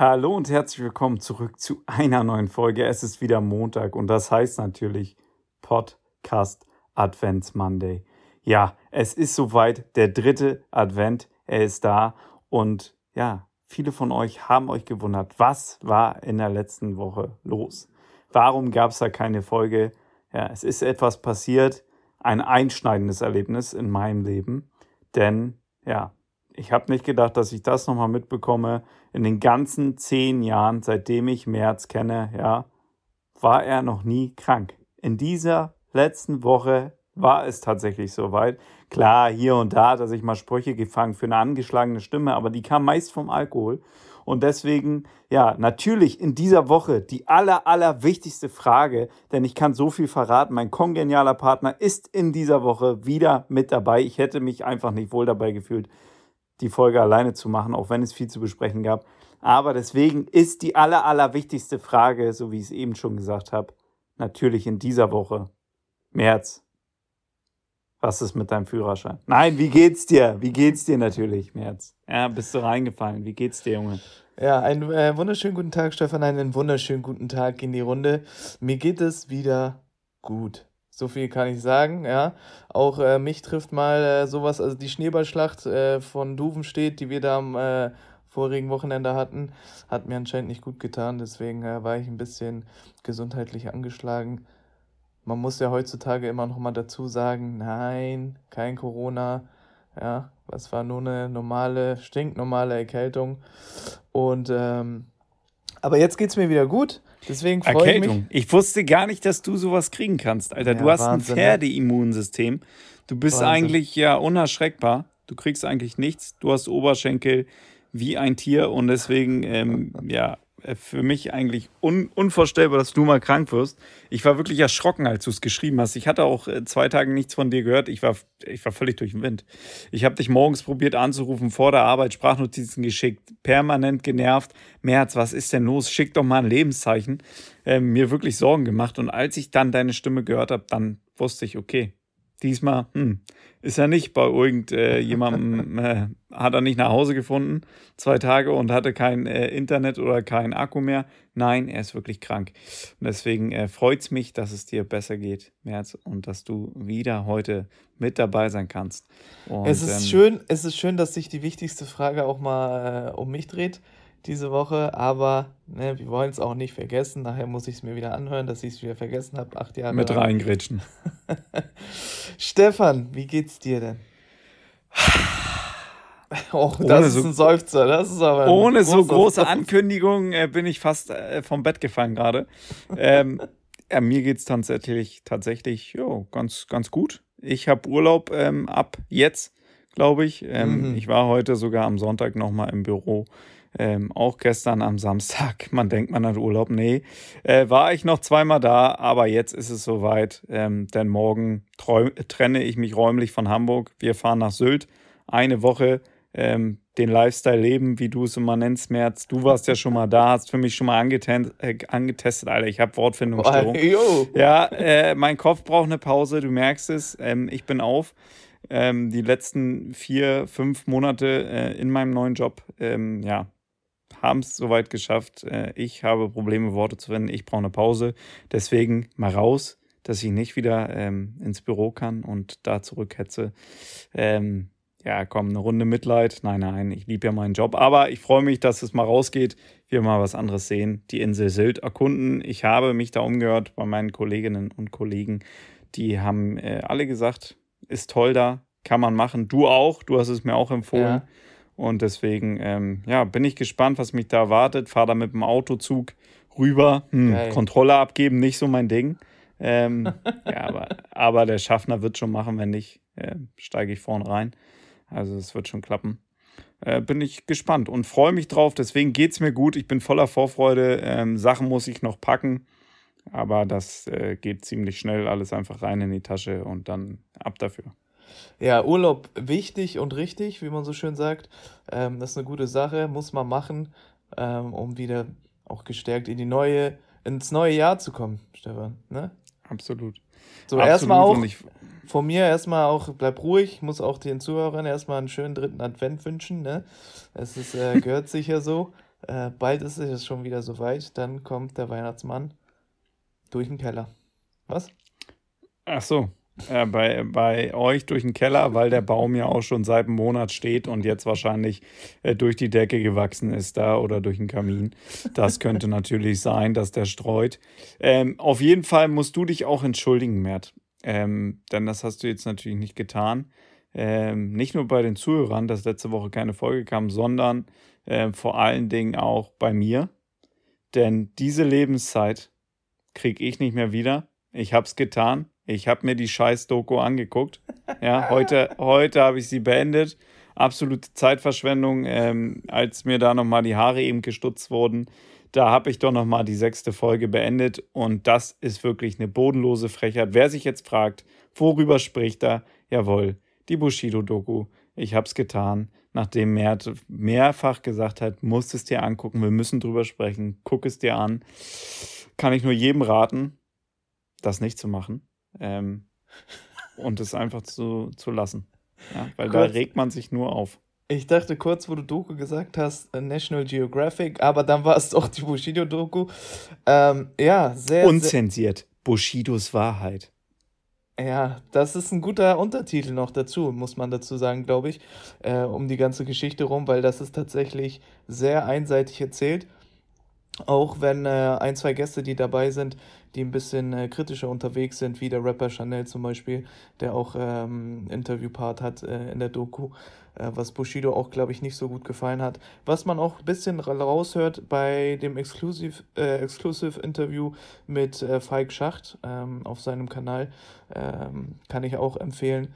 Hallo und herzlich willkommen zurück zu einer neuen Folge. Es ist wieder Montag und das heißt natürlich Podcast Advents Monday. Ja, es ist soweit, der dritte Advent, er ist da und ja, viele von euch haben euch gewundert, was war in der letzten Woche los? Warum gab es da keine Folge? Ja, es ist etwas passiert, ein einschneidendes Erlebnis in meinem Leben, denn ja, ich habe nicht gedacht, dass ich das nochmal mitbekomme. In den ganzen zehn Jahren, seitdem ich März kenne, ja, war er noch nie krank. In dieser letzten Woche war es tatsächlich soweit. Klar, hier und da dass ich mal Sprüche gefangen für eine angeschlagene Stimme, aber die kam meist vom Alkohol. Und deswegen, ja, natürlich in dieser Woche die aller, aller wichtigste Frage, denn ich kann so viel verraten. Mein kongenialer Partner ist in dieser Woche wieder mit dabei. Ich hätte mich einfach nicht wohl dabei gefühlt, die Folge alleine zu machen, auch wenn es viel zu besprechen gab. Aber deswegen ist die aller, aller wichtigste Frage, so wie ich es eben schon gesagt habe, natürlich in dieser Woche. März. Was ist mit deinem Führerschein? Nein, wie geht's dir? Wie geht's dir natürlich, März? Ja, bist du reingefallen? Wie geht's dir, Junge? Ja, einen äh, wunderschönen guten Tag, Stefan. Einen wunderschönen guten Tag in die Runde. Mir geht es wieder gut. So viel kann ich sagen, ja. Auch äh, mich trifft mal äh, sowas, also die Schneeballschlacht äh, von Duvenstedt, die wir da am äh, vorigen Wochenende hatten, hat mir anscheinend nicht gut getan. Deswegen äh, war ich ein bisschen gesundheitlich angeschlagen. Man muss ja heutzutage immer noch mal dazu sagen, nein, kein Corona. Ja, was war nur eine normale, stinknormale Erkältung. Und ähm, aber jetzt geht es mir wieder gut. Deswegen freue ich mich. Ich wusste gar nicht, dass du sowas kriegen kannst, Alter. Ja, du hast Wahnsinn, ein? Pferdeimmunsystem. Du bist Wahnsinn. eigentlich ja unerschreckbar. Du kriegst eigentlich nichts. Du hast Oberschenkel wie ein Tier und deswegen, ähm, ja, für mich eigentlich un unvorstellbar, dass du mal krank wirst. Ich war wirklich erschrocken, als du es geschrieben hast. Ich hatte auch äh, zwei Tage nichts von dir gehört. Ich war, ich war völlig durch den Wind. Ich habe dich morgens probiert anzurufen, vor der Arbeit Sprachnotizen geschickt, permanent genervt. Merz, was ist denn los? Schick doch mal ein Lebenszeichen. Äh, mir wirklich Sorgen gemacht. Und als ich dann deine Stimme gehört habe, dann wusste ich, okay, diesmal hm, ist er nicht bei irgendjemandem, äh, äh, hat er nicht nach Hause gefunden, zwei Tage und hatte kein äh, Internet oder kein Akku mehr. Nein, er ist wirklich krank. Und deswegen äh, freut es mich, dass es dir besser geht, März, und dass du wieder heute mit dabei sein kannst. Und, es, ist ähm, schön, es ist schön, dass sich die wichtigste Frage auch mal äh, um mich dreht diese Woche, aber ne, wir wollen es auch nicht vergessen. Nachher muss ich es mir wieder anhören, dass ich es wieder vergessen habe. Acht Jahre. Mit reingrätschen. Stefan, wie geht's dir denn? Oh, das ist ein Seufzer. Das ist aber ohne so große Ankündigung äh, bin ich fast äh, vom Bett gefallen gerade. ähm, ja, mir geht es tatsächlich, tatsächlich jo, ganz, ganz gut. Ich habe Urlaub ähm, ab jetzt, glaube ich. Ähm, mhm. Ich war heute sogar am Sonntag nochmal im Büro. Ähm, auch gestern am Samstag. Man denkt, man hat Urlaub. Nee, äh, war ich noch zweimal da, aber jetzt ist es soweit. Ähm, denn morgen trenne ich mich räumlich von Hamburg. Wir fahren nach Sylt. Eine Woche ähm, den Lifestyle leben, wie du es immer nennst, Merz. Du warst ja schon mal da, hast für mich schon mal angetestet, äh, angetestet Alter. Ich habe Wortfindungsstörung. Oh, ja, äh, mein Kopf braucht eine Pause, du merkst es. Ähm, ich bin auf. Ähm, die letzten vier, fünf Monate äh, in meinem neuen Job, ähm, ja, haben es soweit geschafft. Äh, ich habe Probleme, Worte zu finden. Ich brauche eine Pause. Deswegen mal raus, dass ich nicht wieder ähm, ins Büro kann und da zurückhetze. Ähm, ja, komm, eine Runde Mitleid. Nein, nein, ich liebe ja meinen Job. Aber ich freue mich, dass es mal rausgeht, wir mal was anderes sehen, die Insel Sylt erkunden. Ich habe mich da umgehört bei meinen Kolleginnen und Kollegen. Die haben äh, alle gesagt, ist toll da, kann man machen. Du auch, du hast es mir auch empfohlen. Ja. Und deswegen, ähm, ja, bin ich gespannt, was mich da erwartet. Fahre da mit dem Autozug rüber. Hm, Kontrolle abgeben, nicht so mein Ding. Ähm, ja, aber, aber der Schaffner wird schon machen, wenn nicht, äh, steige ich vorne rein. Also es wird schon klappen. Äh, bin ich gespannt und freue mich drauf. Deswegen geht es mir gut. Ich bin voller Vorfreude. Ähm, Sachen muss ich noch packen. Aber das äh, geht ziemlich schnell. Alles einfach rein in die Tasche und dann ab dafür. Ja, Urlaub wichtig und richtig, wie man so schön sagt. Ähm, das ist eine gute Sache, muss man machen, ähm, um wieder auch gestärkt in die neue, ins neue Jahr zu kommen, Stefan. Ne? Absolut. So, erstmal auch von mir erstmal auch, bleib ruhig, muss auch den Zuhörern erstmal einen schönen dritten Advent wünschen. Ne? Es ist, äh, gehört sicher so. Äh, bald ist es schon wieder soweit. Dann kommt der Weihnachtsmann durch den Keller. Was? Ach so. Äh, bei, bei euch durch den Keller, weil der Baum ja auch schon seit einem Monat steht und jetzt wahrscheinlich äh, durch die Decke gewachsen ist da oder durch den Kamin. Das könnte natürlich sein, dass der streut. Ähm, auf jeden Fall musst du dich auch entschuldigen, Mert. Ähm, denn das hast du jetzt natürlich nicht getan. Ähm, nicht nur bei den Zuhörern, dass letzte Woche keine Folge kam, sondern äh, vor allen Dingen auch bei mir. Denn diese Lebenszeit kriege ich nicht mehr wieder. Ich habe es getan. Ich habe mir die scheiß Doku angeguckt. Ja, heute, heute habe ich sie beendet. Absolute Zeitverschwendung, ähm, als mir da nochmal die Haare eben gestutzt wurden. Da habe ich doch nochmal die sechste Folge beendet und das ist wirklich eine bodenlose Frechheit. Wer sich jetzt fragt, worüber spricht er? Jawohl, die Bushido-Doku. Ich habe es getan, nachdem Mert mehrfach gesagt hat, musst es dir angucken, wir müssen drüber sprechen, guck es dir an. Kann ich nur jedem raten, das nicht zu machen ähm, und es einfach zu, zu lassen. Ja, weil kurz, da regt man sich nur auf. Ich dachte kurz, wo du Doku gesagt hast, äh, National Geographic, aber dann war es doch die Bushido-Doku. Ähm, ja, sehr. Unzensiert. Sehr, Bushidos Wahrheit. Ja, das ist ein guter Untertitel noch dazu, muss man dazu sagen, glaube ich, äh, um die ganze Geschichte rum, weil das ist tatsächlich sehr einseitig erzählt. Auch wenn äh, ein, zwei Gäste, die dabei sind, die ein bisschen äh, kritischer unterwegs sind, wie der Rapper Chanel zum Beispiel, der auch ähm, Interviewpart hat äh, in der Doku, äh, was Bushido auch, glaube ich, nicht so gut gefallen hat. Was man auch ein bisschen raushört bei dem Exclusive, äh, Exclusive Interview mit äh, Falk Schacht ähm, auf seinem Kanal, ähm, kann ich auch empfehlen.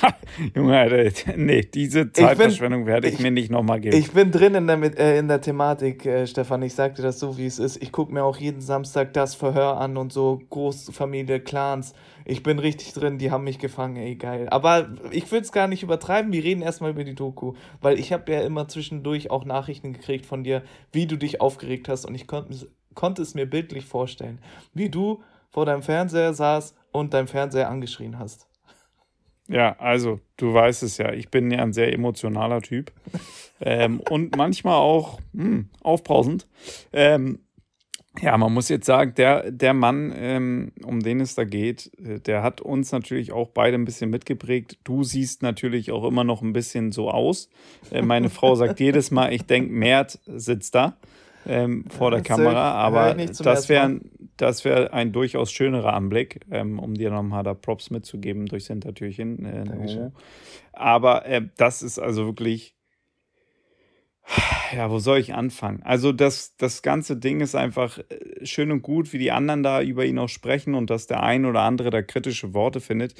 Junge, Alter, nee, diese Zeitverschwendung werde ich, ich, mir nicht nochmal geben. Ich bin drin in der, äh, in der Thematik, äh, Stefan. Ich sagte das so, wie es ist. Ich gucke mir auch jeden Samstag das Verhör an und so Großfamilie, Clans. Ich bin richtig drin, die haben mich gefangen, ey, geil. Aber ich will es gar nicht übertreiben. Wir reden erstmal über die Doku, weil ich habe ja immer zwischendurch auch Nachrichten gekriegt von dir, wie du dich aufgeregt hast und ich konnte es mir bildlich vorstellen, wie du vor deinem Fernseher saß und dein Fernseher angeschrien hast. Ja, also du weißt es ja, ich bin ja ein sehr emotionaler Typ ähm, und manchmal auch mh, hm, aufbrausend. Ähm, ja, man muss jetzt sagen, der, der Mann, ähm, um den es da geht, äh, der hat uns natürlich auch beide ein bisschen mitgeprägt. Du siehst natürlich auch immer noch ein bisschen so aus. Äh, meine Frau sagt jedes Mal, ich denke, Mert sitzt da ähm, vor der Kamera, aber das wäre das wär ein durchaus schönerer Anblick, ähm, um dir nochmal da Props mitzugeben durchs Hintertürchen. Äh, aber äh, das ist also wirklich, ja, wo soll ich anfangen? Also das, das ganze Ding ist einfach äh, schön und gut, wie die anderen da über ihn auch sprechen und dass der ein oder andere da kritische Worte findet.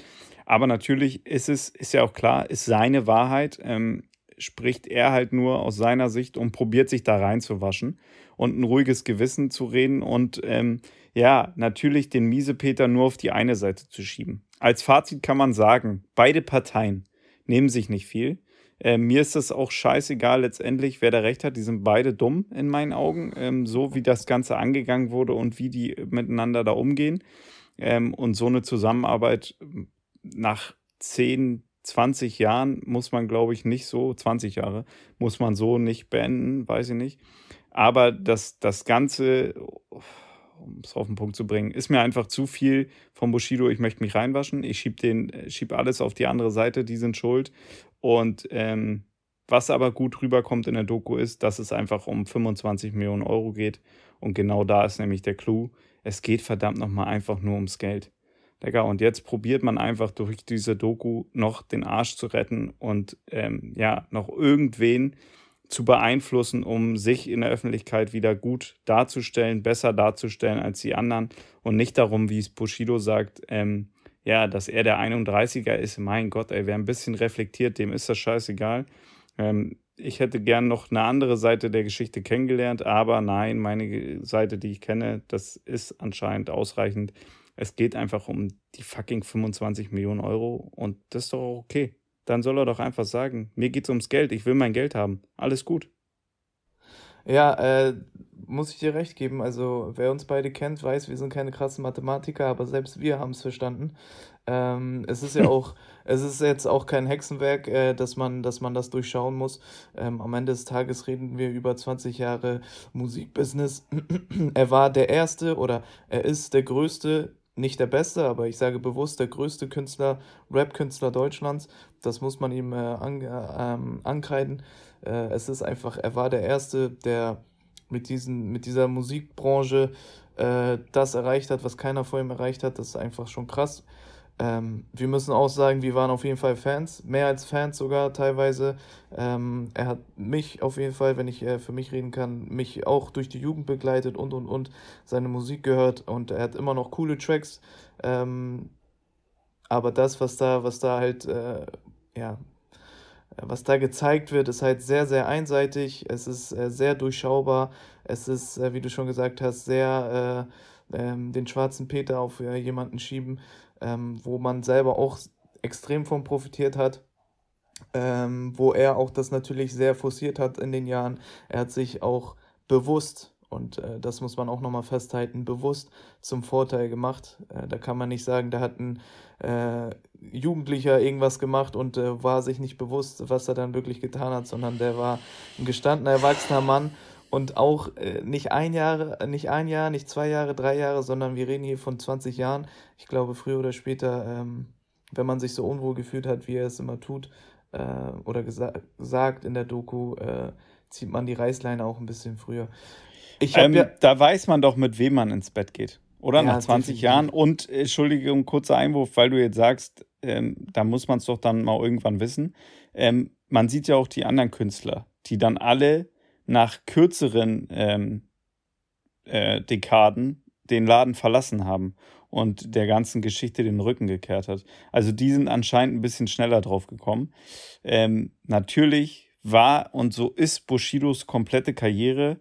Aber natürlich ist es, ist ja auch klar, ist seine Wahrheit. Ähm, spricht er halt nur aus seiner Sicht und probiert sich da reinzuwaschen und ein ruhiges Gewissen zu reden und ähm, ja, natürlich den Miesepeter nur auf die eine Seite zu schieben. Als Fazit kann man sagen, beide Parteien nehmen sich nicht viel. Äh, mir ist das auch scheißegal letztendlich, wer da recht hat. Die sind beide dumm in meinen Augen, ähm, so wie das Ganze angegangen wurde und wie die miteinander da umgehen. Ähm, und so eine Zusammenarbeit nach zehn 20 Jahren muss man, glaube ich, nicht so, 20 Jahre, muss man so nicht beenden, weiß ich nicht. Aber das, das Ganze, um es auf den Punkt zu bringen, ist mir einfach zu viel vom Bushido. Ich möchte mich reinwaschen. Ich schiebe den, schieb alles auf die andere Seite, die sind schuld. Und ähm, was aber gut rüberkommt in der Doku ist, dass es einfach um 25 Millionen Euro geht. Und genau da ist nämlich der Clou. Es geht verdammt nochmal einfach nur ums Geld. Digga, und jetzt probiert man einfach durch diese Doku noch den Arsch zu retten und ähm, ja, noch irgendwen zu beeinflussen, um sich in der Öffentlichkeit wieder gut darzustellen, besser darzustellen als die anderen und nicht darum, wie es Bushido sagt, ähm, ja, dass er der 31er ist. Mein Gott, ey, wer ein bisschen reflektiert, dem ist das scheißegal. Ähm, ich hätte gern noch eine andere Seite der Geschichte kennengelernt, aber nein, meine Seite, die ich kenne, das ist anscheinend ausreichend es geht einfach um die fucking 25 Millionen Euro und das ist doch okay. Dann soll er doch einfach sagen, mir geht's ums Geld, ich will mein Geld haben. Alles gut. Ja, äh, muss ich dir recht geben. Also, wer uns beide kennt, weiß, wir sind keine krassen Mathematiker, aber selbst wir haben es verstanden. Ähm, es ist ja auch, es ist jetzt auch kein Hexenwerk, äh, dass, man, dass man das durchschauen muss. Ähm, am Ende des Tages reden wir über 20 Jahre Musikbusiness. er war der Erste oder er ist der Größte nicht der beste, aber ich sage bewusst der größte Künstler, Rap-Künstler Deutschlands. Das muss man ihm äh, an, äh, ähm, ankreiden. Äh, es ist einfach, er war der Erste, der mit, diesen, mit dieser Musikbranche äh, das erreicht hat, was keiner vor ihm erreicht hat. Das ist einfach schon krass. Ähm, wir müssen auch sagen, wir waren auf jeden Fall Fans, mehr als Fans sogar teilweise. Ähm, er hat mich auf jeden Fall, wenn ich äh, für mich reden kann, mich auch durch die Jugend begleitet und und und seine Musik gehört und er hat immer noch coole Tracks. Ähm, aber das, was da, was da halt, äh, ja, was da gezeigt wird, ist halt sehr, sehr einseitig. Es ist äh, sehr durchschaubar. Es ist, äh, wie du schon gesagt hast, sehr äh, ähm, den schwarzen Peter auf äh, jemanden schieben ähm, wo man selber auch extrem von profitiert hat. Ähm, wo er auch das natürlich sehr forciert hat in den Jahren. Er hat sich auch bewusst, und äh, das muss man auch nochmal festhalten, bewusst zum Vorteil gemacht. Äh, da kann man nicht sagen, da hat ein äh, Jugendlicher irgendwas gemacht und äh, war sich nicht bewusst, was er dann wirklich getan hat, sondern der war ein gestandener, erwachsener Mann und auch äh, nicht ein Jahr, nicht ein Jahr, nicht zwei Jahre, drei Jahre, sondern wir reden hier von 20 Jahren. Ich glaube, früher oder später, ähm, wenn man sich so unwohl gefühlt hat, wie er es immer tut, äh, oder gesa sagt in der Doku, äh, zieht man die Reißleine auch ein bisschen früher. Ich ähm, ja, da weiß man doch, mit wem man ins Bett geht. Oder ja, nach 20 definitiv. Jahren. Und Entschuldigung, kurzer Einwurf, weil du jetzt sagst, ähm, da muss man es doch dann mal irgendwann wissen. Ähm, man sieht ja auch die anderen Künstler, die dann alle nach kürzeren ähm, äh, Dekaden den Laden verlassen haben und der ganzen Geschichte den Rücken gekehrt hat. Also die sind anscheinend ein bisschen schneller drauf gekommen. Ähm, natürlich war und so ist Bushidos komplette Karriere,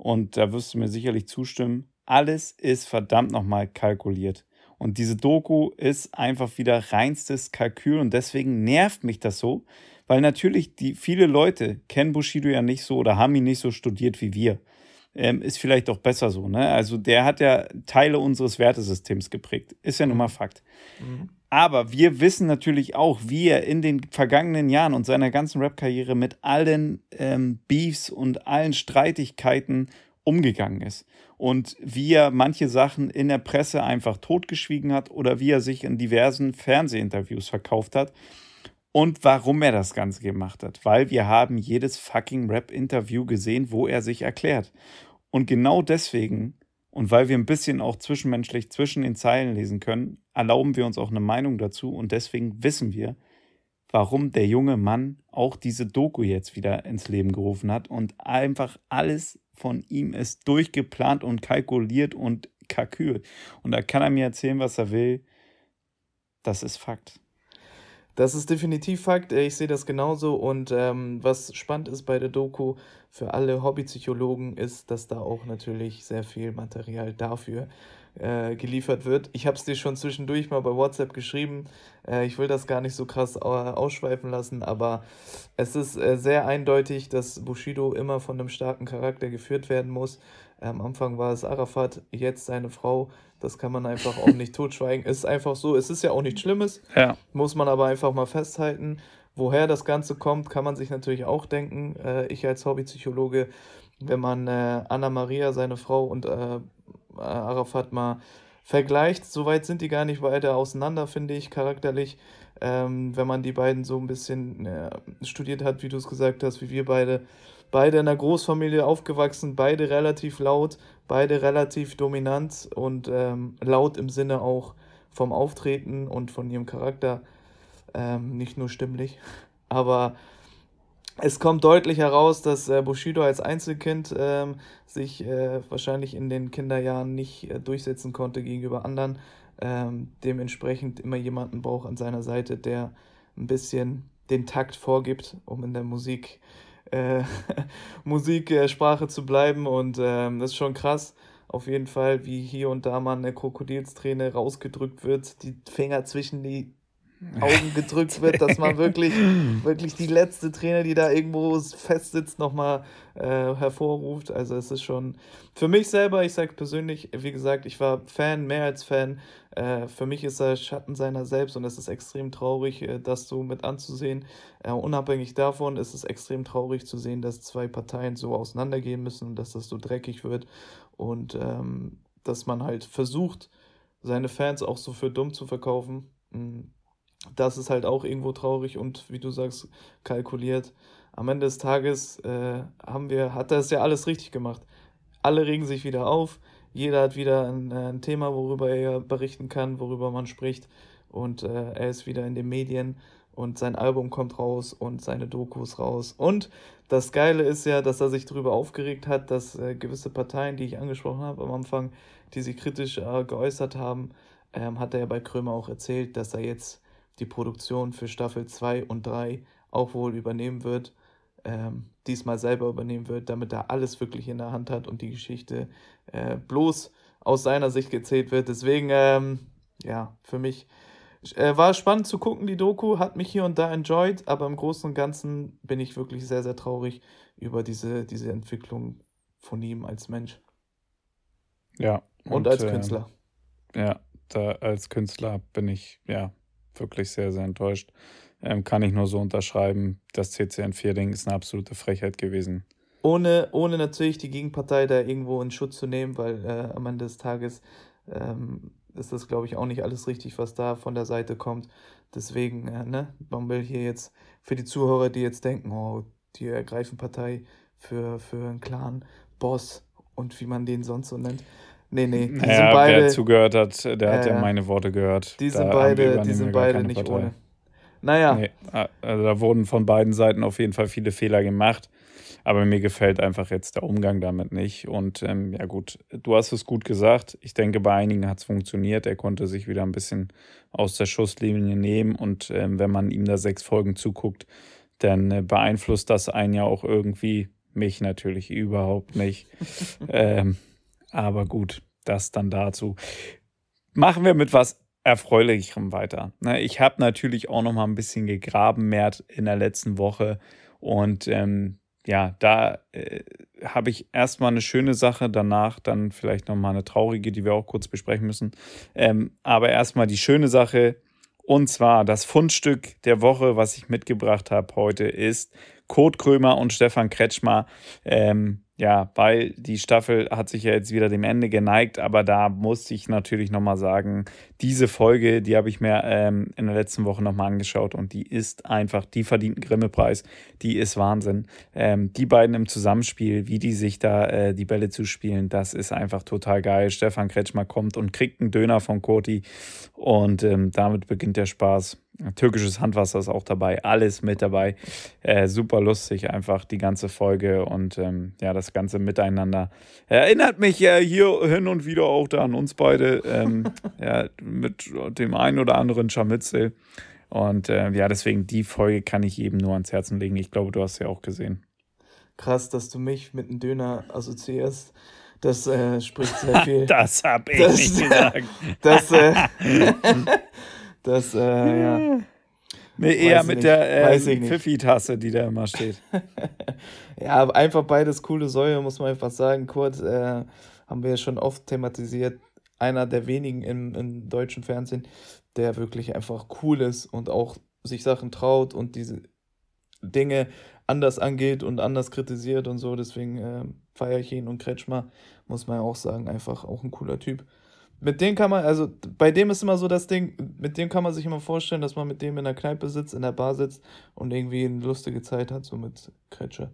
und da wirst du mir sicherlich zustimmen, alles ist verdammt nochmal kalkuliert. Und diese Doku ist einfach wieder reinstes Kalkül und deswegen nervt mich das so, weil natürlich die viele Leute kennen Bushido ja nicht so oder haben ihn nicht so studiert wie wir. Ähm, ist vielleicht auch besser so, ne? Also der hat ja Teile unseres Wertesystems geprägt. Ist ja nun mal Fakt. Mhm. Aber wir wissen natürlich auch, wie er in den vergangenen Jahren und seiner ganzen Rap-Karriere mit allen ähm, Beefs und allen Streitigkeiten umgegangen ist. Und wie er manche Sachen in der Presse einfach totgeschwiegen hat oder wie er sich in diversen Fernsehinterviews verkauft hat und warum er das Ganze gemacht hat. Weil wir haben jedes fucking Rap-Interview gesehen, wo er sich erklärt. Und genau deswegen und weil wir ein bisschen auch zwischenmenschlich zwischen den Zeilen lesen können, erlauben wir uns auch eine Meinung dazu und deswegen wissen wir, warum der junge Mann auch diese Doku jetzt wieder ins Leben gerufen hat und einfach alles von ihm ist durchgeplant und kalkuliert und kalkült. Und da kann er mir erzählen, was er will. Das ist Fakt. Das ist definitiv Fakt. Ich sehe das genauso. Und ähm, was spannend ist bei der Doku für alle Hobbypsychologen, ist, dass da auch natürlich sehr viel Material dafür äh, geliefert wird. Ich habe es dir schon zwischendurch mal bei WhatsApp geschrieben. Äh, ich will das gar nicht so krass äh, ausschweifen lassen, aber es ist äh, sehr eindeutig, dass Bushido immer von einem starken Charakter geführt werden muss. Am Anfang war es Arafat, jetzt seine Frau. Das kann man einfach auch nicht totschweigen. Ist einfach so. Es ist ja auch nichts Schlimmes. Ja. Muss man aber einfach mal festhalten. Woher das Ganze kommt, kann man sich natürlich auch denken. Äh, ich als Hobbypsychologe, wenn man äh, Anna Maria, seine Frau und äh, Arafat mal vergleicht, so weit sind die gar nicht weiter auseinander, finde ich, charakterlich. Ähm, wenn man die beiden so ein bisschen studiert hat, wie du es gesagt hast, wie wir beide, beide in einer Großfamilie aufgewachsen, beide relativ laut, beide relativ dominant und ähm, laut im Sinne auch vom Auftreten und von ihrem Charakter, ähm, nicht nur stimmlich. Aber es kommt deutlich heraus, dass äh, Bushido als Einzelkind ähm, sich äh, wahrscheinlich in den Kinderjahren nicht äh, durchsetzen konnte gegenüber anderen. Ähm, dementsprechend immer jemanden braucht an seiner Seite, der ein bisschen den Takt vorgibt, um in der Musik äh, Musiksprache zu bleiben. Und ähm, das ist schon krass. Auf jeden Fall, wie hier und da mal eine Krokodilsträne rausgedrückt wird, die Finger zwischen die Augen gedrückt wird, dass man wirklich, wirklich die letzte Träne, die da irgendwo fest sitzt, nochmal äh, hervorruft. Also es ist schon für mich selber, ich sage persönlich, wie gesagt, ich war Fan, mehr als Fan. Äh, für mich ist er Schatten seiner selbst und es ist extrem traurig, äh, das so mit anzusehen. Äh, unabhängig davon ist es extrem traurig zu sehen, dass zwei Parteien so auseinandergehen müssen und dass das so dreckig wird und ähm, dass man halt versucht, seine Fans auch so für dumm zu verkaufen. Hm, das ist halt auch irgendwo traurig und wie du sagst, kalkuliert. Am Ende des Tages äh, haben wir, hat er es ja alles richtig gemacht. Alle regen sich wieder auf, jeder hat wieder ein, äh, ein Thema, worüber er berichten kann, worüber man spricht. Und äh, er ist wieder in den Medien und sein Album kommt raus und seine Dokus raus. Und das Geile ist ja, dass er sich darüber aufgeregt hat, dass äh, gewisse Parteien, die ich angesprochen habe am Anfang, die sich kritisch äh, geäußert haben, ähm, hat er ja bei Krömer auch erzählt, dass er jetzt die Produktion für Staffel 2 und 3 auch wohl übernehmen wird, ähm, diesmal selber übernehmen wird, damit er alles wirklich in der Hand hat und die Geschichte äh, bloß aus seiner Sicht gezählt wird. Deswegen, ähm, ja, für mich äh, war spannend zu gucken, die Doku, hat mich hier und da enjoyed, aber im Großen und Ganzen bin ich wirklich sehr, sehr traurig über diese, diese Entwicklung von ihm als Mensch. Ja. Und, und als äh, Künstler. Ja, da als Künstler bin ich, ja, wirklich sehr, sehr enttäuscht. Ähm, kann ich nur so unterschreiben. Das CCN4-Ding ist eine absolute Frechheit gewesen. Ohne, ohne natürlich die Gegenpartei da irgendwo in Schutz zu nehmen, weil äh, am Ende des Tages ähm, ist das, glaube ich, auch nicht alles richtig, was da von der Seite kommt. Deswegen, äh, ne, man will hier jetzt für die Zuhörer, die jetzt denken, oh, die ergreifen Partei für, für einen Clan, Boss und wie man den sonst so nennt. Nee, nee, die naja, sind beide. Wer zugehört hat, der äh, hat ja meine Worte gehört. Die sind da beide, die sind beide nicht Partei. ohne. Naja. Nee, also da wurden von beiden Seiten auf jeden Fall viele Fehler gemacht. Aber mir gefällt einfach jetzt der Umgang damit nicht. Und ähm, ja gut, du hast es gut gesagt. Ich denke, bei einigen hat es funktioniert. Er konnte sich wieder ein bisschen aus der Schusslinie nehmen. Und ähm, wenn man ihm da sechs Folgen zuguckt, dann äh, beeinflusst das einen ja auch irgendwie. Mich natürlich überhaupt nicht. ähm, aber gut, das dann dazu. Machen wir mit was Erfreulicherem weiter. Ne, ich habe natürlich auch noch mal ein bisschen gegraben, mehr in der letzten Woche. Und ähm, ja, da äh, habe ich erstmal eine schöne Sache, danach dann vielleicht nochmal eine traurige, die wir auch kurz besprechen müssen. Ähm, aber erstmal die schöne Sache. Und zwar das Fundstück der Woche, was ich mitgebracht habe heute, ist Kurt Krömer und Stefan Kretschmer. Ähm, ja, weil die Staffel hat sich ja jetzt wieder dem Ende geneigt, aber da musste ich natürlich nochmal sagen, diese Folge, die habe ich mir ähm, in der letzten Woche nochmal angeschaut und die ist einfach, die verdient einen Grimme-Preis, die ist Wahnsinn. Ähm, die beiden im Zusammenspiel, wie die sich da äh, die Bälle zuspielen, das ist einfach total geil. Stefan Kretschmer kommt und kriegt einen Döner von Koti und ähm, damit beginnt der Spaß. Türkisches Handwasser ist auch dabei, alles mit dabei. Äh, super lustig einfach die ganze Folge und ähm, ja, das ganze Miteinander. Erinnert mich ja hier hin und wieder auch da an uns beide, ähm, ja, mit dem einen oder anderen Scharmützel. Und äh, ja, deswegen die Folge kann ich jedem nur ans Herzen legen. Ich glaube, du hast sie auch gesehen. Krass, dass du mich mit einem Döner assoziierst. Das äh, spricht sehr viel. das habe ich das, nicht gesagt. Das, äh, Das, äh, ja. Nee, eher mit nicht. der äh, Pfiffi-Tasse, die da immer steht. ja, einfach beides coole Säue, muss man einfach sagen. Kurt, äh, haben wir ja schon oft thematisiert. Einer der wenigen im, im deutschen Fernsehen, der wirklich einfach cool ist und auch sich Sachen traut und diese Dinge anders angeht und anders kritisiert und so. Deswegen äh, feiere ich ihn und Kretschmer, muss man ja auch sagen, einfach auch ein cooler Typ mit dem kann man, also bei dem ist immer so das Ding, mit dem kann man sich immer vorstellen, dass man mit dem in der Kneipe sitzt, in der Bar sitzt und irgendwie eine lustige Zeit hat, so mit Kretsche.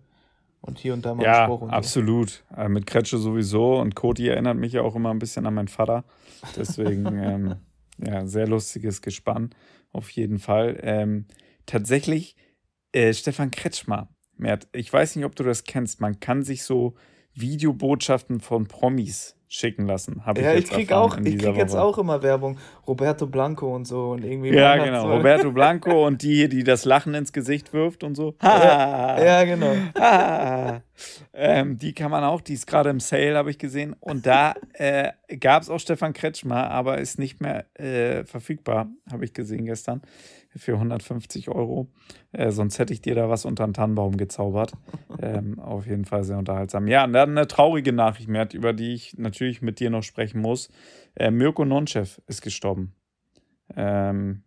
Und hier und da mal ja, Spruch und absolut. So. Äh, mit Kretsche sowieso. Und Cody erinnert mich ja auch immer ein bisschen an meinen Vater. Deswegen, ähm, ja, sehr lustiges Gespann. Auf jeden Fall. Ähm, tatsächlich, äh, Stefan Kretschmer, Mert, ich weiß nicht, ob du das kennst. Man kann sich so Videobotschaften von Promis schicken lassen. Habe ja, ich jetzt ich krieg auch, ich krieg jetzt auch immer Werbung. Roberto Blanco und so und irgendwie. Ja, genau. Roberto Blanco und die, die das Lachen ins Gesicht wirft und so. ja, ja, genau. ähm, die kann man auch, die ist gerade im Sale, habe ich gesehen. Und da äh, gab es auch Stefan Kretschmer, aber ist nicht mehr äh, verfügbar, habe ich gesehen gestern für 150 Euro. Äh, sonst hätte ich dir da was unter den Tannenbaum gezaubert. Ähm, auf jeden Fall sehr unterhaltsam. Ja, und dann eine traurige Nachricht mehr, über die ich natürlich mit dir noch sprechen muss. Äh, Mirko Nonchev ist gestorben. Ähm,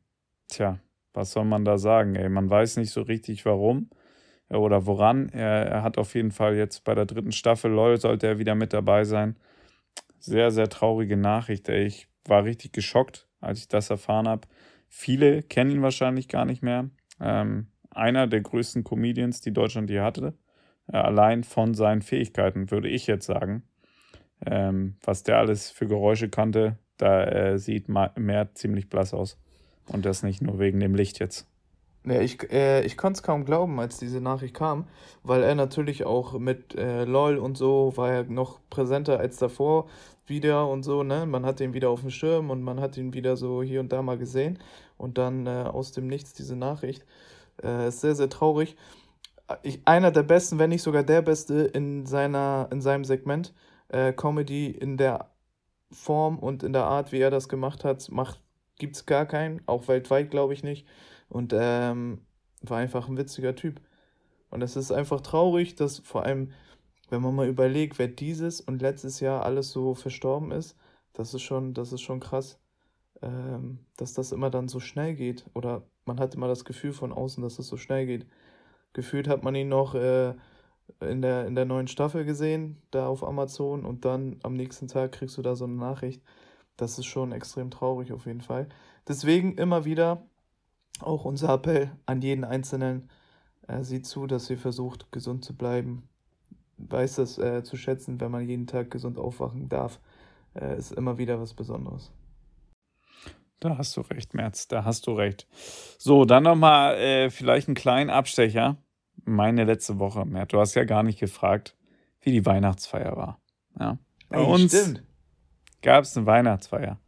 tja, was soll man da sagen? Ey? Man weiß nicht so richtig warum äh, oder woran. Er, er, hat auf jeden Fall jetzt bei der dritten Staffel LOL sollte er wieder mit dabei sein. Sehr, sehr traurige Nachricht. Ey. Ich war richtig geschockt, als ich das erfahren habe. Viele kennen ihn wahrscheinlich gar nicht mehr. Ähm, einer der größten Comedians, die Deutschland je hatte. Äh, allein von seinen Fähigkeiten, würde ich jetzt sagen. Ähm, was der alles für Geräusche kannte, da äh, sieht mehr ziemlich blass aus. Und das nicht nur wegen dem Licht jetzt. Ja, ich, äh, ich konnte es kaum glauben, als diese Nachricht kam, weil er natürlich auch mit äh, LOL und so war er noch präsenter als davor wieder und so, ne? Man hat ihn wieder auf dem Schirm und man hat ihn wieder so hier und da mal gesehen und dann äh, aus dem Nichts diese Nachricht. Äh, ist sehr, sehr traurig. Ich, einer der besten, wenn nicht sogar der beste in, seiner, in seinem Segment. Äh, Comedy in der Form und in der Art, wie er das gemacht hat, gibt es gar keinen, auch weltweit glaube ich nicht. Und ähm, war einfach ein witziger Typ. Und es ist einfach traurig, dass vor allem, wenn man mal überlegt, wer dieses und letztes Jahr alles so verstorben ist, das ist schon, das ist schon krass, ähm, dass das immer dann so schnell geht. Oder man hat immer das Gefühl von außen, dass es so schnell geht. Gefühlt hat man ihn noch äh, in, der, in der neuen Staffel gesehen, da auf Amazon, und dann am nächsten Tag kriegst du da so eine Nachricht. Das ist schon extrem traurig auf jeden Fall. Deswegen immer wieder auch unser Appell an jeden Einzelnen, äh, sieht zu, dass ihr versucht, gesund zu bleiben. Weiß das äh, zu schätzen, wenn man jeden Tag gesund aufwachen darf, äh, ist immer wieder was Besonderes. Da hast du recht, Merz, da hast du recht. So, dann nochmal äh, vielleicht einen kleinen Abstecher. Meine letzte Woche, Merz, du hast ja gar nicht gefragt, wie die Weihnachtsfeier war. Ja. Bei Ey, uns gab es eine Weihnachtsfeier.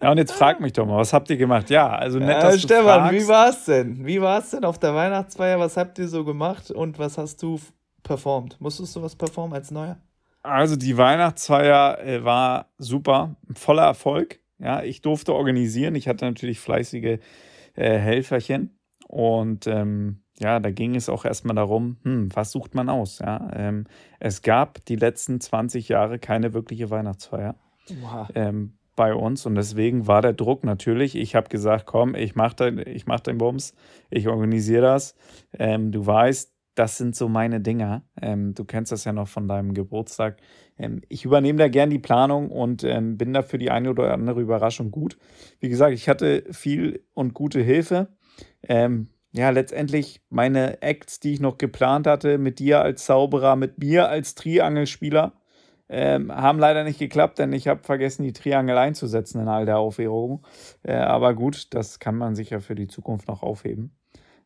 Ja, und jetzt frag mich doch mal, was habt ihr gemacht? Ja, also nett, dass äh, Stefan, fragst. wie war's denn? Wie war's denn auf der Weihnachtsfeier? Was habt ihr so gemacht und was hast du performt? Musstest du was performen als Neuer? Also die Weihnachtsfeier äh, war super, voller Erfolg. Ja, ich durfte organisieren. Ich hatte natürlich fleißige äh, Helferchen und ähm, ja, da ging es auch erstmal darum, hm, was sucht man aus? Ja, ähm, es gab die letzten 20 Jahre keine wirkliche Weihnachtsfeier. Wow. Ähm, bei uns und deswegen war der Druck natürlich. Ich habe gesagt, komm, ich mache den, mach den Bums, ich organisiere das. Ähm, du weißt, das sind so meine Dinger. Ähm, du kennst das ja noch von deinem Geburtstag. Ähm, ich übernehme da gern die Planung und ähm, bin da für die eine oder andere Überraschung gut. Wie gesagt, ich hatte viel und gute Hilfe. Ähm, ja, letztendlich meine Acts, die ich noch geplant hatte, mit dir als Zauberer, mit mir als Triangelspieler, ähm, haben leider nicht geklappt, denn ich habe vergessen, die Triangel einzusetzen in all der Aufregung. Äh, aber gut, das kann man sicher für die Zukunft noch aufheben.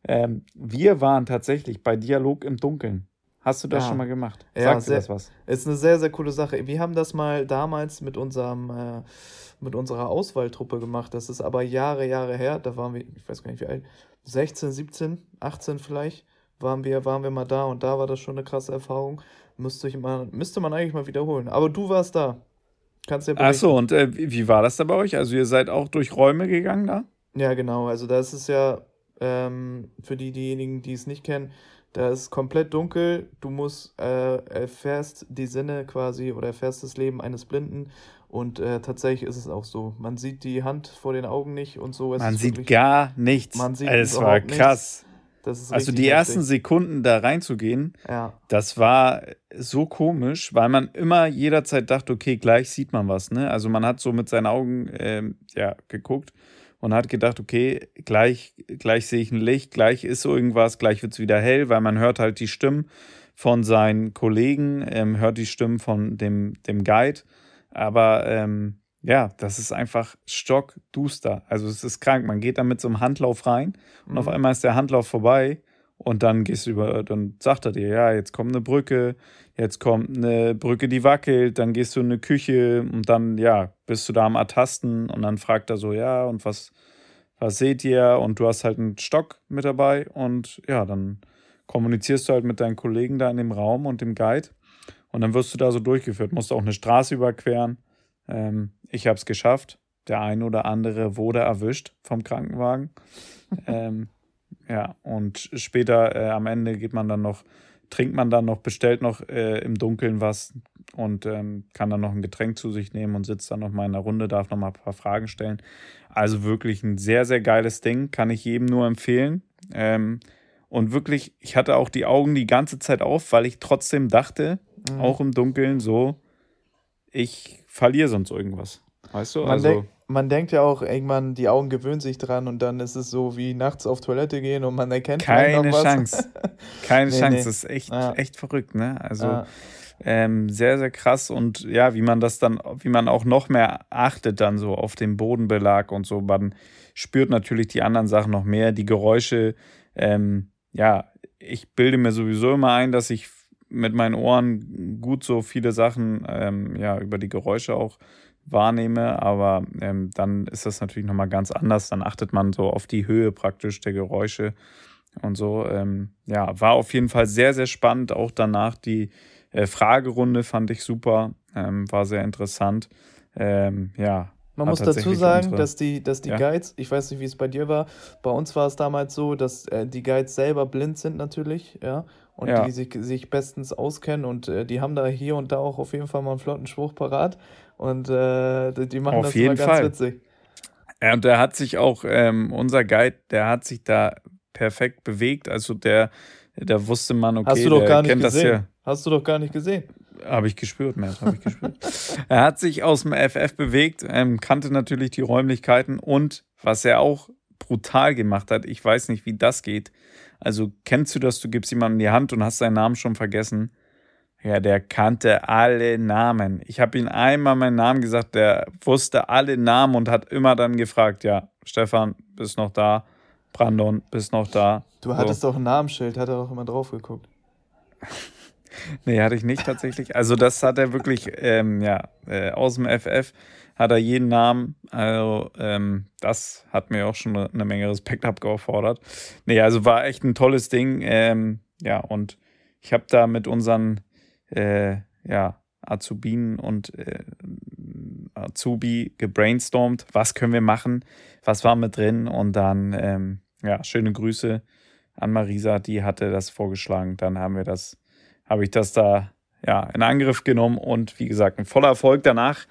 Ähm, wir waren tatsächlich bei Dialog im Dunkeln. Hast du das ja. schon mal gemacht? Sag ja, sehr, das was? Ist eine sehr, sehr coole Sache. Wir haben das mal damals mit unserem äh, mit unserer Auswahltruppe gemacht. Das ist aber Jahre, Jahre her. Da waren wir, ich weiß gar nicht wie alt, 16, 17, 18 vielleicht, waren wir, waren wir mal da und da war das schon eine krasse Erfahrung. Müsste, ich mal, müsste man eigentlich mal wiederholen. Aber du warst da. Kannst ja Achso, und äh, wie war das da bei euch? Also ihr seid auch durch Räume gegangen da? Ja, genau. Also das ist ja ähm, für die, diejenigen, die es nicht kennen, da ist komplett dunkel. Du musst äh, erfährst die Sinne quasi oder erfährst das Leben eines Blinden. Und äh, tatsächlich ist es auch so. Man sieht die Hand vor den Augen nicht und so. man sieht wirklich, gar nichts. Man sieht es war krass. Nichts also die ersten Sekunden da reinzugehen, ja. das war so komisch, weil man immer jederzeit dachte, okay, gleich sieht man was. Ne? Also man hat so mit seinen Augen ähm, ja, geguckt und hat gedacht, okay, gleich, gleich sehe ich ein Licht, gleich ist irgendwas, gleich wird es wieder hell, weil man hört halt die Stimmen von seinen Kollegen, ähm, hört die Stimmen von dem, dem Guide. Aber ähm, ja, das ist einfach stockduster. Also es ist krank. Man geht da mit so einem Handlauf rein und mhm. auf einmal ist der Handlauf vorbei Und dann gehst du über, dann sagt er dir, ja, jetzt kommt eine Brücke, jetzt kommt eine Brücke, die wackelt, dann gehst du in eine Küche und dann, ja, bist du da am Ertasten und dann fragt er so, ja, und was, was seht ihr? Und du hast halt einen Stock mit dabei und ja, dann kommunizierst du halt mit deinen Kollegen da in dem Raum und dem Guide und dann wirst du da so durchgeführt, musst auch eine Straße überqueren. Ähm, ich habe es geschafft. Der eine oder andere wurde erwischt vom Krankenwagen. ähm, ja, und später äh, am Ende geht man dann noch, trinkt man dann noch, bestellt noch äh, im Dunkeln was und ähm, kann dann noch ein Getränk zu sich nehmen und sitzt dann noch mal in der Runde, darf noch mal ein paar Fragen stellen. Also wirklich ein sehr, sehr geiles Ding, kann ich jedem nur empfehlen. Ähm, und wirklich, ich hatte auch die Augen die ganze Zeit auf, weil ich trotzdem dachte, mhm. auch im Dunkeln, so, ich verliere sonst irgendwas. Weißt du? Man, also, denk, man denkt ja auch, irgendwann, die Augen gewöhnen sich dran und dann ist es so wie nachts auf Toilette gehen und man erkennt keine Chance. Keine nee, Chance. Nee. Das ist echt, ja. echt verrückt, ne? Also. Ja. Ähm, sehr, sehr krass und ja, wie man das dann, wie man auch noch mehr achtet dann so auf den Bodenbelag und so. Man spürt natürlich die anderen Sachen noch mehr, die Geräusche. Ähm, ja, ich bilde mir sowieso immer ein, dass ich mit meinen Ohren gut so viele Sachen ähm, ja, über die Geräusche auch wahrnehme, aber ähm, dann ist das natürlich nochmal ganz anders. Dann achtet man so auf die Höhe praktisch der Geräusche und so. Ähm, ja, war auf jeden Fall sehr, sehr spannend. Auch danach die äh, Fragerunde fand ich super, ähm, war sehr interessant. Ähm, ja, man muss dazu sagen, dass die, dass die ja? Guides, ich weiß nicht, wie es bei dir war, bei uns war es damals so, dass äh, die Guides selber blind sind natürlich, ja, und ja. die sich, sich bestens auskennen und äh, die haben da hier und da auch auf jeden Fall mal einen flotten Spruch parat und äh, die machen auf das jeden immer ganz Fall. witzig. Ja, und der hat sich auch, ähm, unser Guide, der hat sich da perfekt bewegt, also der, da wusste man, okay, Hast du doch gar nicht gesehen. Ja. Hast du doch gar nicht gesehen. Habe ich gespürt, Mert, habe ich gespürt. er hat sich aus dem FF bewegt, ähm, kannte natürlich die Räumlichkeiten und was er auch brutal gemacht hat, ich weiß nicht, wie das geht. Also kennst du das, du gibst jemandem die Hand und hast seinen Namen schon vergessen? Ja, der kannte alle Namen. Ich habe ihm einmal meinen Namen gesagt, der wusste alle Namen und hat immer dann gefragt, ja, Stefan, bist noch da? Brandon, bist noch da? Du hattest so. doch ein Namensschild, hat er auch immer drauf geguckt. Nee, hatte ich nicht tatsächlich. Also das hat er wirklich, ähm, ja, äh, aus dem FF hat er jeden Namen. Also ähm, das hat mir auch schon eine Menge Respekt abgefordert. Nee, also war echt ein tolles Ding. Ähm, ja, und ich habe da mit unseren äh, ja, Azubinen und äh, Azubi gebrainstormt, was können wir machen, was war mit drin und dann, ähm, ja, schöne Grüße an Marisa, die hatte das vorgeschlagen. Dann haben wir das habe ich das da ja, in Angriff genommen und wie gesagt, ein voller Erfolg. Danach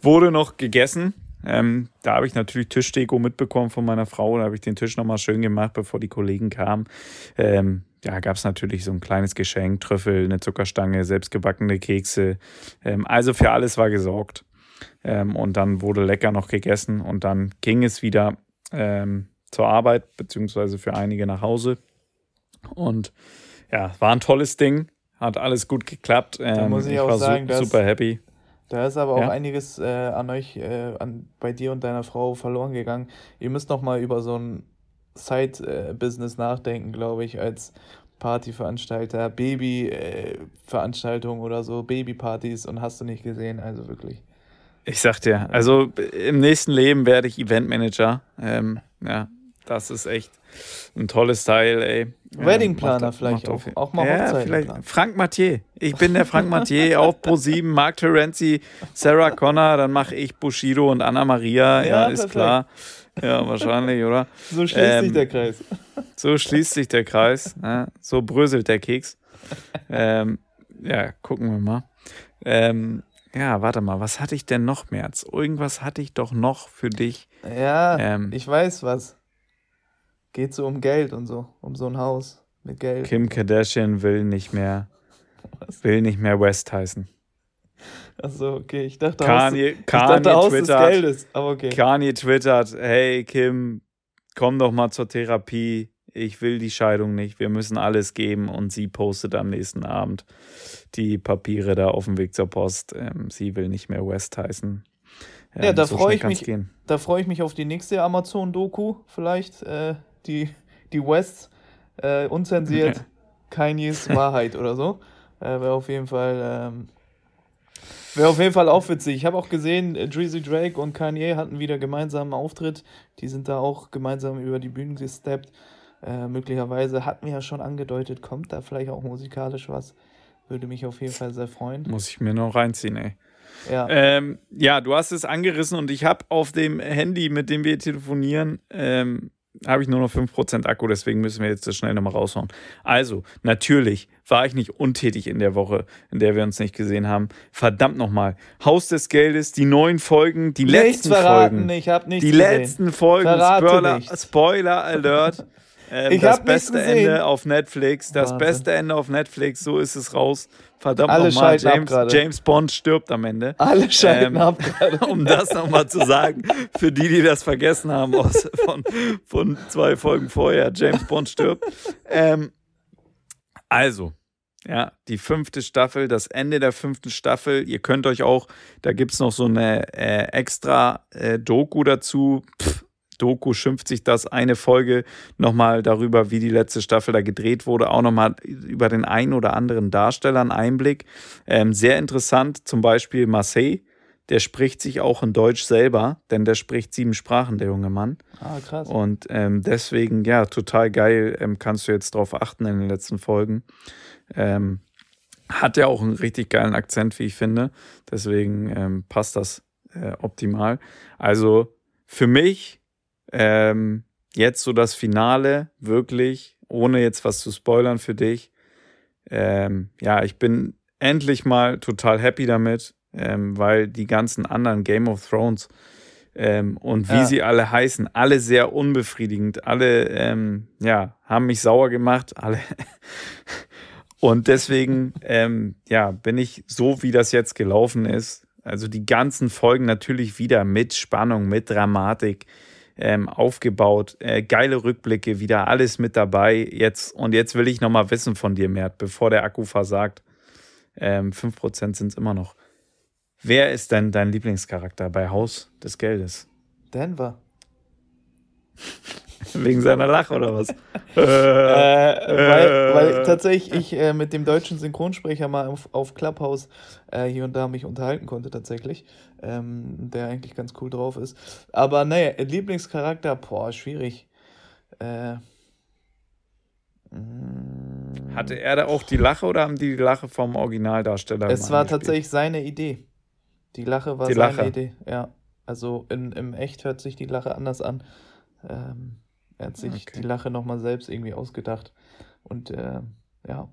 wurde noch gegessen. Ähm, da habe ich natürlich Tischdeko mitbekommen von meiner Frau. Da habe ich den Tisch nochmal schön gemacht, bevor die Kollegen kamen. Ähm, ja, gab es natürlich so ein kleines Geschenk, Trüffel, eine Zuckerstange, selbstgebackene Kekse. Ähm, also für alles war gesorgt. Ähm, und dann wurde lecker noch gegessen und dann ging es wieder ähm, zur Arbeit, beziehungsweise für einige nach Hause. Und ja, war ein tolles Ding. Hat alles gut geklappt. da muss ich, ich auch sagen, su super happy. Da ist aber auch ja? einiges äh, an euch, äh, an, bei dir und deiner Frau verloren gegangen. Ihr müsst noch mal über so ein Side-Business nachdenken, glaube ich, als Partyveranstalter, Babyveranstaltungen äh, oder so, Babypartys und hast du nicht gesehen, also wirklich. Ich sag dir, also im nächsten Leben werde ich Eventmanager. Ähm, ja, das ist echt ein tolles Teil, ey. Weddingplaner ja, vielleicht auch, auch mal ja, vielleicht. Frank Mathieu. Ich bin der Frank Mathieu auf Pro 7, Mark Terenzi, Sarah Connor, dann mache ich Bushido und Anna Maria. Ja, ja ist klar. Ja, wahrscheinlich, oder? So schließt ähm, sich der Kreis. So schließt sich der Kreis. Ja, so bröselt der Keks. Ähm, ja, gucken wir mal. Ähm, ja, warte mal, was hatte ich denn noch, März? Irgendwas hatte ich doch noch für dich. Ja, ähm, ich weiß was. Geht so um Geld und so, um so ein Haus mit Geld. Kim Kardashian will nicht mehr, Was? will nicht mehr West heißen. Achso, okay. Ich dachte, Kanye, Haus, Kanye ich dachte, Haus twittert, des Geldes. Aber okay. Kanye twittert, hey Kim, komm doch mal zur Therapie. Ich will die Scheidung nicht. Wir müssen alles geben. Und sie postet am nächsten Abend die Papiere da auf dem Weg zur Post. Ähm, sie will nicht mehr West heißen. Ähm, ja, da so freue ich mich. Gehen. Da freue ich mich auf die nächste Amazon-Doku vielleicht. Äh, die, die Wests. Äh, unzensiert Kanyes Wahrheit oder so. Äh, Wäre auf jeden Fall. Ähm, Wäre auf jeden Fall auch witzig. Ich habe auch gesehen, äh, Drizzy Drake und Kanye hatten wieder gemeinsam einen Auftritt. Die sind da auch gemeinsam über die Bühnen gesteppt. Äh, möglicherweise hatten wir ja schon angedeutet, kommt da vielleicht auch musikalisch was. Würde mich auf jeden Fall sehr freuen. Muss ich mir noch reinziehen, ey. Ja. Ähm, ja, du hast es angerissen und ich habe auf dem Handy, mit dem wir telefonieren, ähm, habe ich nur noch 5% Akku, deswegen müssen wir jetzt das schnell nochmal raushauen. Also, natürlich war ich nicht untätig in der Woche, in der wir uns nicht gesehen haben. Verdammt nochmal. Haus des Geldes, die neuen Folgen, die nichts letzten verraten, Folgen. Ich habe nichts Die gesehen. letzten Folgen, Spoiler, Spoiler Alert. Ähm, das beste Ende auf Netflix. Das Wahnsinn. beste Ende auf Netflix. So ist es raus. Verdammt nochmal. James, James Bond stirbt am Ende. Alle schalten ähm, ab gerade. Um das nochmal zu sagen, für die, die das vergessen haben aus, von, von zwei Folgen vorher. James Bond stirbt. Ähm, also, ja, die fünfte Staffel, das Ende der fünften Staffel. Ihr könnt euch auch, da gibt es noch so eine äh, extra äh, Doku dazu. Pff, Doku schimpft sich das eine Folge nochmal darüber, wie die letzte Staffel da gedreht wurde, auch nochmal über den einen oder anderen Darsteller einen Einblick. Ähm, sehr interessant, zum Beispiel Marseille, der spricht sich auch in Deutsch selber, denn der spricht sieben Sprachen, der junge Mann. Ah, krass. Und ähm, deswegen, ja, total geil, ähm, kannst du jetzt drauf achten in den letzten Folgen. Ähm, hat ja auch einen richtig geilen Akzent, wie ich finde. Deswegen ähm, passt das äh, optimal. Also für mich ähm, jetzt so das Finale, wirklich, ohne jetzt was zu spoilern für dich. Ähm, ja, ich bin endlich mal total happy damit, ähm, weil die ganzen anderen Game of Thrones ähm, und wie ja. sie alle heißen, alle sehr unbefriedigend, alle, ähm, ja, haben mich sauer gemacht, alle. und deswegen, ähm, ja, bin ich so, wie das jetzt gelaufen ist, also die ganzen Folgen natürlich wieder mit Spannung, mit Dramatik, ähm, aufgebaut. Äh, geile Rückblicke, wieder alles mit dabei. Jetzt, und jetzt will ich nochmal wissen von dir, Mert, bevor der Akku versagt. Ähm, 5% sind es immer noch. Wer ist denn dein Lieblingscharakter bei Haus des Geldes? Denver. Wegen seiner Lache oder was? äh, weil, weil, tatsächlich ich äh, mit dem deutschen Synchronsprecher mal auf, auf Clubhouse äh, hier und da mich unterhalten konnte, tatsächlich. Ähm, der eigentlich ganz cool drauf ist. Aber naja, Lieblingscharakter, boah, schwierig. Äh, mm. Hatte er da auch die Lache oder haben die die Lache vom Originaldarsteller? Es war tatsächlich seine Idee. Die Lache war die seine Lache. Idee, ja. Also in, im Echt hört sich die Lache anders an. Ähm, er hat sich okay. die Lache nochmal selbst irgendwie ausgedacht. Und äh, ja.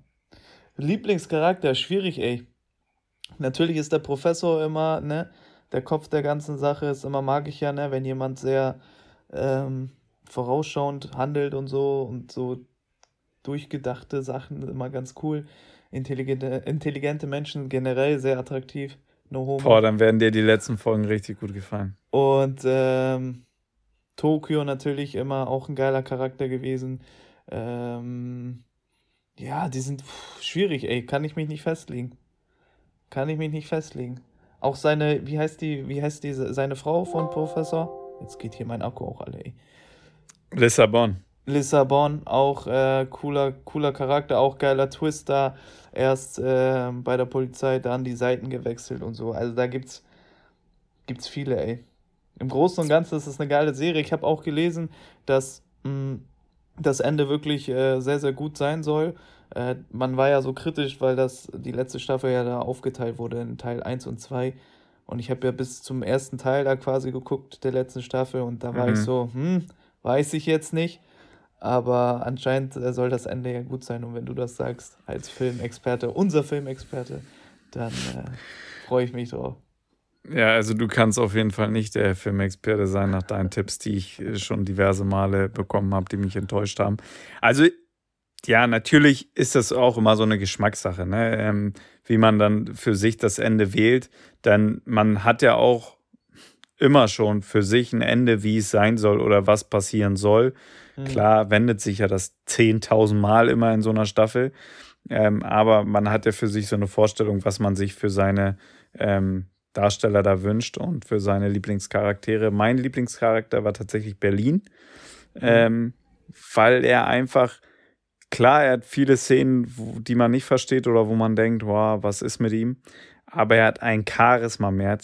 Lieblingscharakter, schwierig, ey. Natürlich ist der Professor immer, ne, der Kopf der ganzen Sache ist immer magisch, ja, ne, wenn jemand sehr ähm, vorausschauend handelt und so und so durchgedachte Sachen immer ganz cool. Intelligente, intelligente Menschen generell sehr attraktiv. No homo. Boah, dann werden dir die letzten Folgen richtig gut gefallen. Und ähm, Tokio natürlich immer auch ein geiler Charakter gewesen. Ähm, ja, die sind pff, schwierig, ey. Kann ich mich nicht festlegen. Kann ich mich nicht festlegen. Auch seine, wie heißt die, wie heißt diese, seine Frau von Professor? Jetzt geht hier mein Akku auch alle, ey. Lissabon. Lissabon, auch äh, cooler, cooler Charakter, auch geiler Twister. Erst äh, bei der Polizei, dann die Seiten gewechselt und so. Also da gibt's, gibt's viele, ey. Im Großen und Ganzen ist es eine geile Serie. Ich habe auch gelesen, dass mh, mm, das Ende wirklich äh, sehr, sehr gut sein soll. Äh, man war ja so kritisch, weil das die letzte Staffel ja da aufgeteilt wurde in Teil 1 und 2. Und ich habe ja bis zum ersten Teil da quasi geguckt, der letzten Staffel, und da war mhm. ich so, hm, weiß ich jetzt nicht. Aber anscheinend äh, soll das Ende ja gut sein. Und wenn du das sagst, als Filmexperte, unser Filmexperte, dann äh, freue ich mich drauf. Ja, also du kannst auf jeden Fall nicht der Filmexperte sein nach deinen Tipps, die ich äh, schon diverse Male bekommen habe, die mich enttäuscht haben. Also ja, natürlich ist das auch immer so eine Geschmackssache, ne? Ähm, wie man dann für sich das Ende wählt. Denn man hat ja auch immer schon für sich ein Ende, wie es sein soll oder was passieren soll. Mhm. Klar wendet sich ja das 10.000 Mal immer in so einer Staffel. Ähm, aber man hat ja für sich so eine Vorstellung, was man sich für seine ähm, Darsteller da wünscht und für seine Lieblingscharaktere. Mein Lieblingscharakter war tatsächlich Berlin, mhm. ähm, weil er einfach klar, er hat viele Szenen, wo, die man nicht versteht oder wo man denkt, wow, was ist mit ihm? Aber er hat ein Charisma mehr.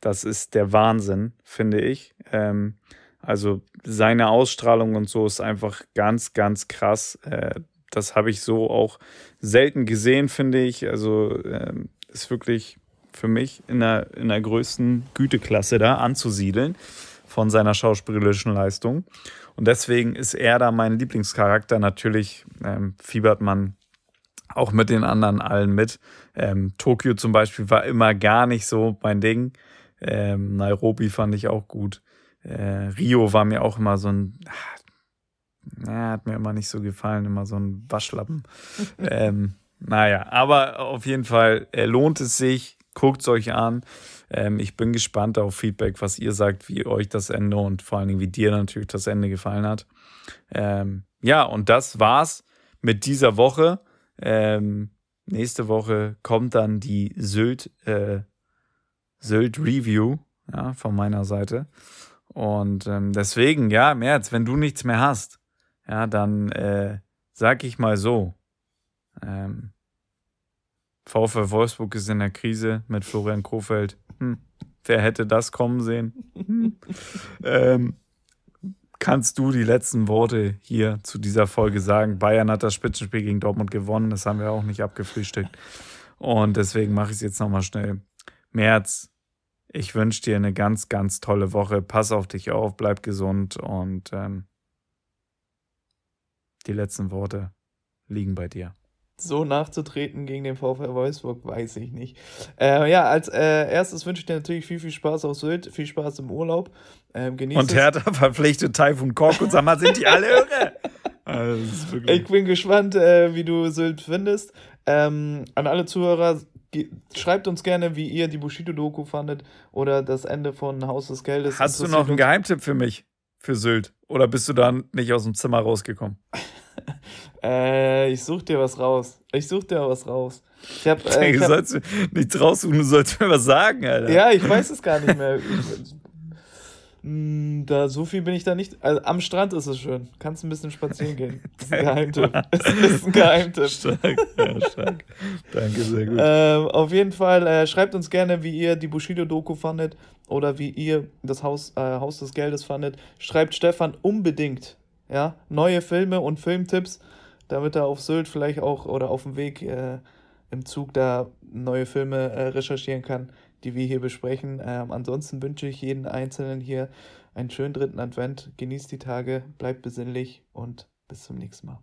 Das ist der Wahnsinn, finde ich. Ähm, also seine Ausstrahlung und so ist einfach ganz, ganz krass. Äh, das habe ich so auch selten gesehen, finde ich. Also äh, ist wirklich für mich in der, in der größten Güteklasse da anzusiedeln von seiner schauspielerischen Leistung. Und deswegen ist er da mein Lieblingscharakter. Natürlich ähm, fiebert man auch mit den anderen allen mit. Ähm, Tokio zum Beispiel war immer gar nicht so mein Ding. Ähm, Nairobi fand ich auch gut. Äh, Rio war mir auch immer so ein, na, hat mir immer nicht so gefallen, immer so ein Waschlappen. ähm, naja, aber auf jeden Fall lohnt es sich, guckt es euch an. Ähm, ich bin gespannt auf Feedback, was ihr sagt, wie euch das Ende und vor allen Dingen, wie dir natürlich das Ende gefallen hat. Ähm, ja, und das war's mit dieser Woche. Ähm, nächste Woche kommt dann die Sylt, äh, Sylt Review ja, von meiner Seite. Und ähm, deswegen, ja, März, wenn du nichts mehr hast, ja, dann äh, sag ich mal so. Ähm, VfL Wolfsburg ist in der Krise mit Florian Kofeld. Hm, wer hätte das kommen sehen? Hm. ähm, kannst du die letzten Worte hier zu dieser Folge sagen? Bayern hat das Spitzenspiel gegen Dortmund gewonnen, das haben wir auch nicht abgefrühstückt. Und deswegen mache ich es jetzt nochmal schnell. März, ich wünsche dir eine ganz, ganz tolle Woche. Pass auf dich auf, bleib gesund und ähm, die letzten Worte liegen bei dir. So nachzutreten gegen den VfL Wolfsburg, weiß ich nicht. Äh, ja, als äh, erstes wünsche ich dir natürlich viel, viel Spaß auf Sylt, viel Spaß im Urlaub. Ähm, und Hertha verpflichtet Taifun Kork und sag mal, sind die alle irre? Also, ich bin gespannt, äh, wie du Sylt findest. Ähm, an alle Zuhörer, schreibt uns gerne, wie ihr die Bushido-Doku fandet oder das Ende von Haus des Geldes. Hast du noch einen Geheimtipp für mich, für Sylt? Oder bist du dann nicht aus dem Zimmer rausgekommen? äh, ich such dir was raus. Ich such dir was raus. Ich hab, äh, ich du hab... sollst nichts raussuchen, du sollst mir was sagen, Alter. Ja, ich weiß es gar nicht mehr. Hm, da, so viel bin ich da nicht. Also, am Strand ist es schön. Kannst ein bisschen spazieren gehen. Das ist ein Geheimtipp. Das ist ein Geheimtipp. Stark, ja, stark. Danke, sehr gut. Ähm, auf jeden Fall, äh, schreibt uns gerne, wie ihr die Bushido-Doku fandet oder wie ihr das Haus, äh, Haus des Geldes fandet. Schreibt Stefan unbedingt ja, neue Filme und Filmtipps, damit er auf Sylt vielleicht auch oder auf dem Weg äh, im Zug da neue Filme äh, recherchieren kann die wir hier besprechen. Ähm, ansonsten wünsche ich jeden Einzelnen hier einen schönen dritten Advent. Genießt die Tage, bleibt besinnlich und bis zum nächsten Mal.